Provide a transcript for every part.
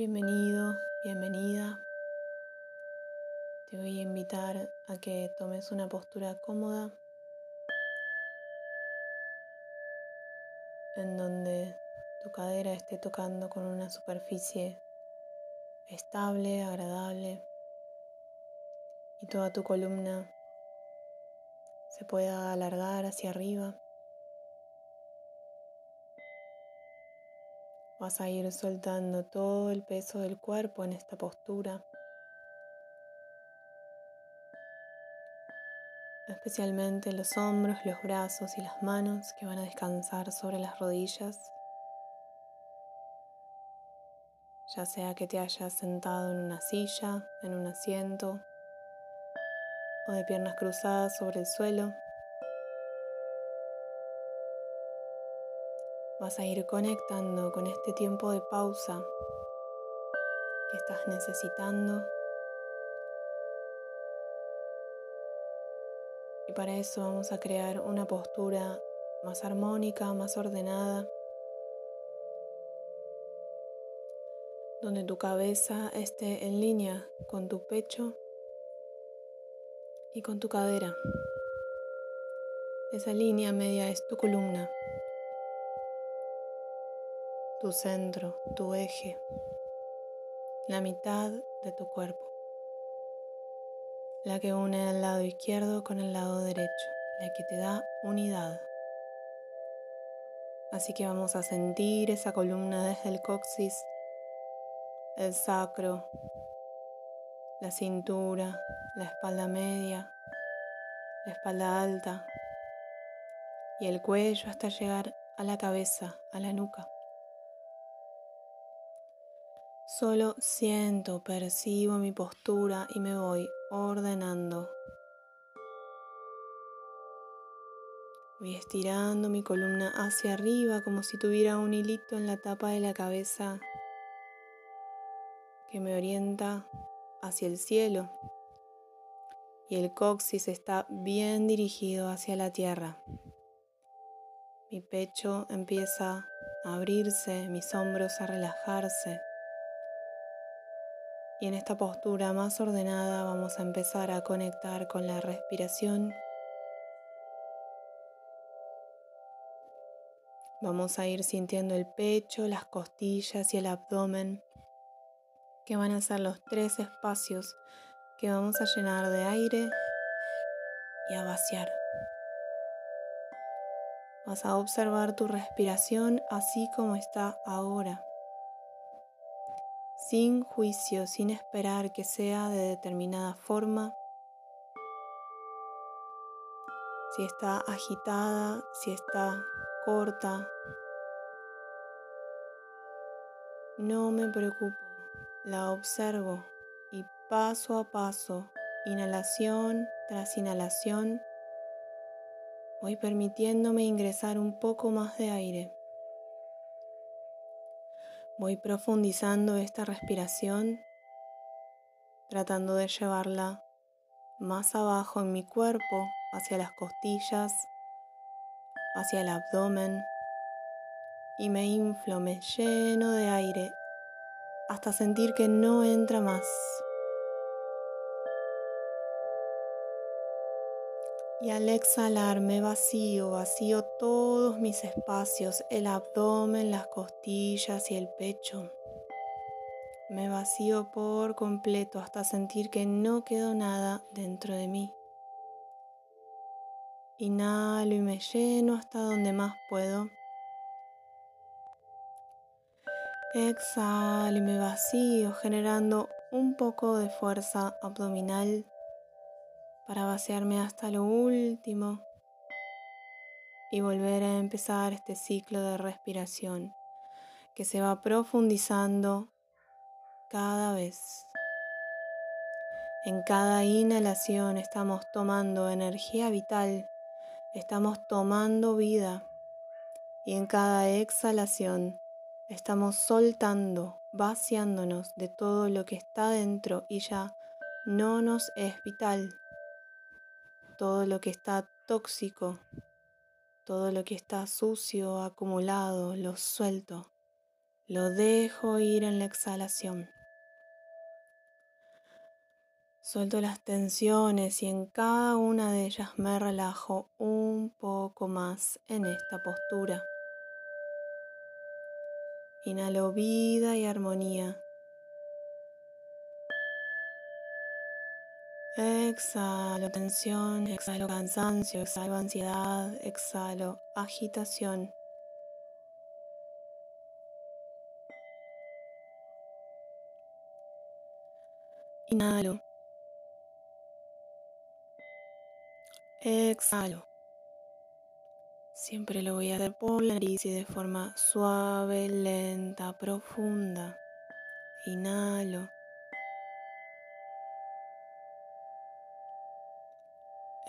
Bienvenido, bienvenida. Te voy a invitar a que tomes una postura cómoda en donde tu cadera esté tocando con una superficie estable, agradable y toda tu columna se pueda alargar hacia arriba. Vas a ir soltando todo el peso del cuerpo en esta postura. Especialmente los hombros, los brazos y las manos que van a descansar sobre las rodillas. Ya sea que te hayas sentado en una silla, en un asiento o de piernas cruzadas sobre el suelo. Vas a ir conectando con este tiempo de pausa que estás necesitando. Y para eso vamos a crear una postura más armónica, más ordenada, donde tu cabeza esté en línea con tu pecho y con tu cadera. Esa línea media es tu columna tu centro, tu eje, la mitad de tu cuerpo, la que une el lado izquierdo con el lado derecho, la que te da unidad. Así que vamos a sentir esa columna desde el coxis, el sacro, la cintura, la espalda media, la espalda alta y el cuello hasta llegar a la cabeza, a la nuca. Solo siento, percibo mi postura y me voy ordenando. Voy estirando mi columna hacia arriba como si tuviera un hilito en la tapa de la cabeza que me orienta hacia el cielo. Y el coxis está bien dirigido hacia la tierra. Mi pecho empieza a abrirse, mis hombros a relajarse. Y en esta postura más ordenada vamos a empezar a conectar con la respiración. Vamos a ir sintiendo el pecho, las costillas y el abdomen, que van a ser los tres espacios que vamos a llenar de aire y a vaciar. Vas a observar tu respiración así como está ahora sin juicio, sin esperar que sea de determinada forma, si está agitada, si está corta. No me preocupo, la observo y paso a paso, inhalación tras inhalación, voy permitiéndome ingresar un poco más de aire. Voy profundizando esta respiración, tratando de llevarla más abajo en mi cuerpo, hacia las costillas, hacia el abdomen, y me inflo, me lleno de aire hasta sentir que no entra más. Y al exhalar me vacío, vacío todos mis espacios, el abdomen, las costillas y el pecho. Me vacío por completo hasta sentir que no quedó nada dentro de mí. Inhalo y me lleno hasta donde más puedo. Exhalo y me vacío generando un poco de fuerza abdominal para vaciarme hasta lo último y volver a empezar este ciclo de respiración que se va profundizando cada vez. En cada inhalación estamos tomando energía vital, estamos tomando vida y en cada exhalación estamos soltando, vaciándonos de todo lo que está dentro y ya no nos es vital todo lo que está tóxico, todo lo que está sucio, acumulado, lo suelto, lo dejo ir en la exhalación. Suelto las tensiones y en cada una de ellas me relajo un poco más en esta postura. Inhalo vida y armonía. Exhalo tensión, exhalo cansancio, exhalo ansiedad, exhalo agitación. Inhalo. Exhalo. Siempre lo voy a hacer por la nariz y de forma suave, lenta, profunda. Inhalo.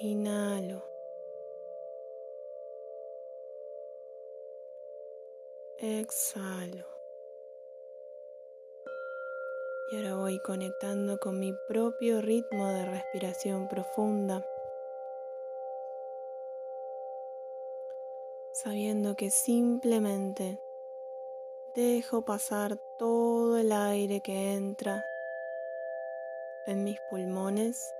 Inhalo. Exhalo. Y ahora voy conectando con mi propio ritmo de respiración profunda. Sabiendo que simplemente dejo pasar todo el aire que entra en mis pulmones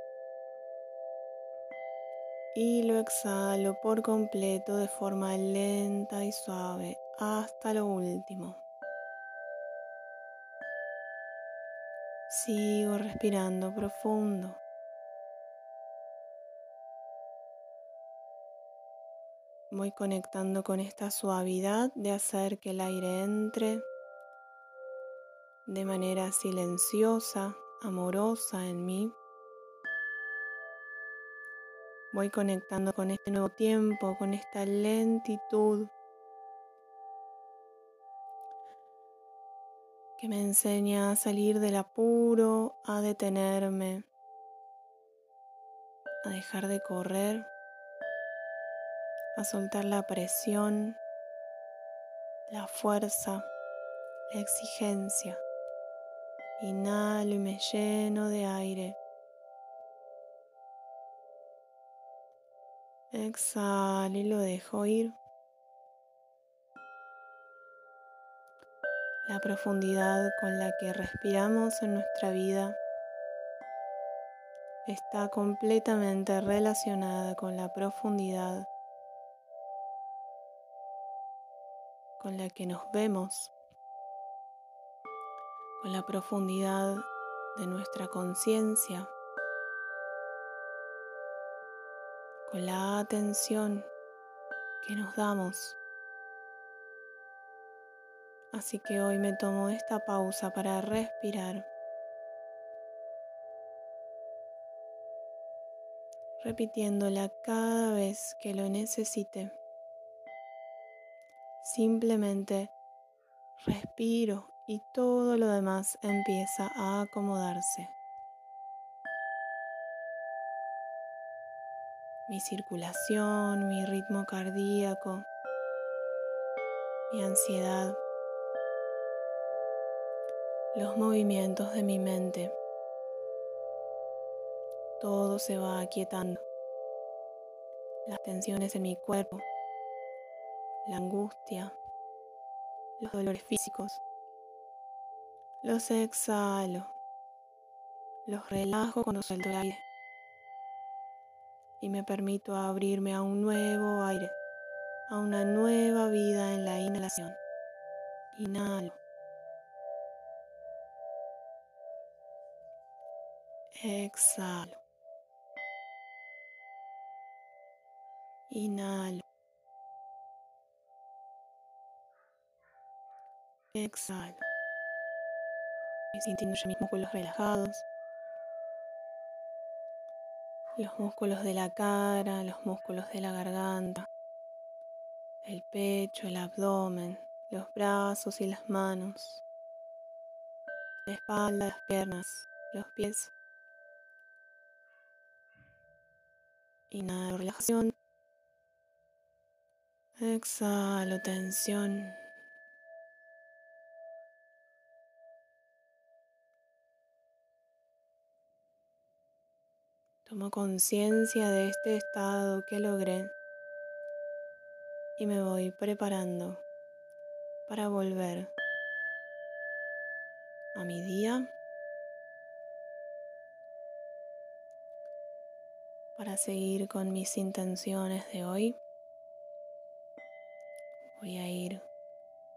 y lo exhalo por completo de forma lenta y suave hasta lo último. Sigo respirando profundo. Voy conectando con esta suavidad de hacer que el aire entre de manera silenciosa, amorosa en mí. Voy conectando con este nuevo tiempo, con esta lentitud que me enseña a salir del apuro, a detenerme, a dejar de correr, a soltar la presión, la fuerza, la exigencia. Inhalo y me lleno de aire. Exhalo y lo dejo ir. La profundidad con la que respiramos en nuestra vida está completamente relacionada con la profundidad con la que nos vemos, con la profundidad de nuestra conciencia. Con la atención que nos damos. Así que hoy me tomo esta pausa para respirar. repitiéndola cada vez que lo necesite. Simplemente respiro y todo lo demás empieza a acomodarse. Mi circulación, mi ritmo cardíaco, mi ansiedad, los movimientos de mi mente. Todo se va aquietando. Las tensiones en mi cuerpo, la angustia, los dolores físicos. Los exhalo. Los relajo cuando suelto el aire y me permito abrirme a un nuevo aire, a una nueva vida en la inhalación. Inhalo. Exhalo. Inhalo. Exhalo. Y sintiendo ya mis músculos relajados los músculos de la cara, los músculos de la garganta, el pecho, el abdomen, los brazos y las manos, la espalda, las piernas, los pies. Inhalo relajación. Exhalo tensión. Tomo conciencia de este estado que logré y me voy preparando para volver a mi día, para seguir con mis intenciones de hoy. Voy a ir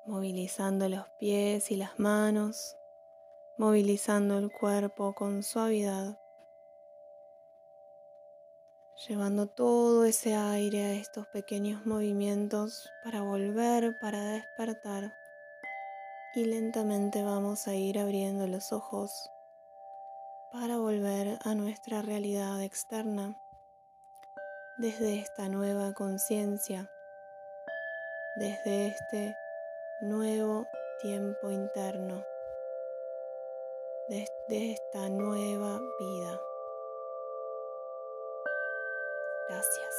movilizando los pies y las manos, movilizando el cuerpo con suavidad llevando todo ese aire a estos pequeños movimientos para volver, para despertar. Y lentamente vamos a ir abriendo los ojos para volver a nuestra realidad externa desde esta nueva conciencia, desde este nuevo tiempo interno, desde esta nueva vida. Gracias.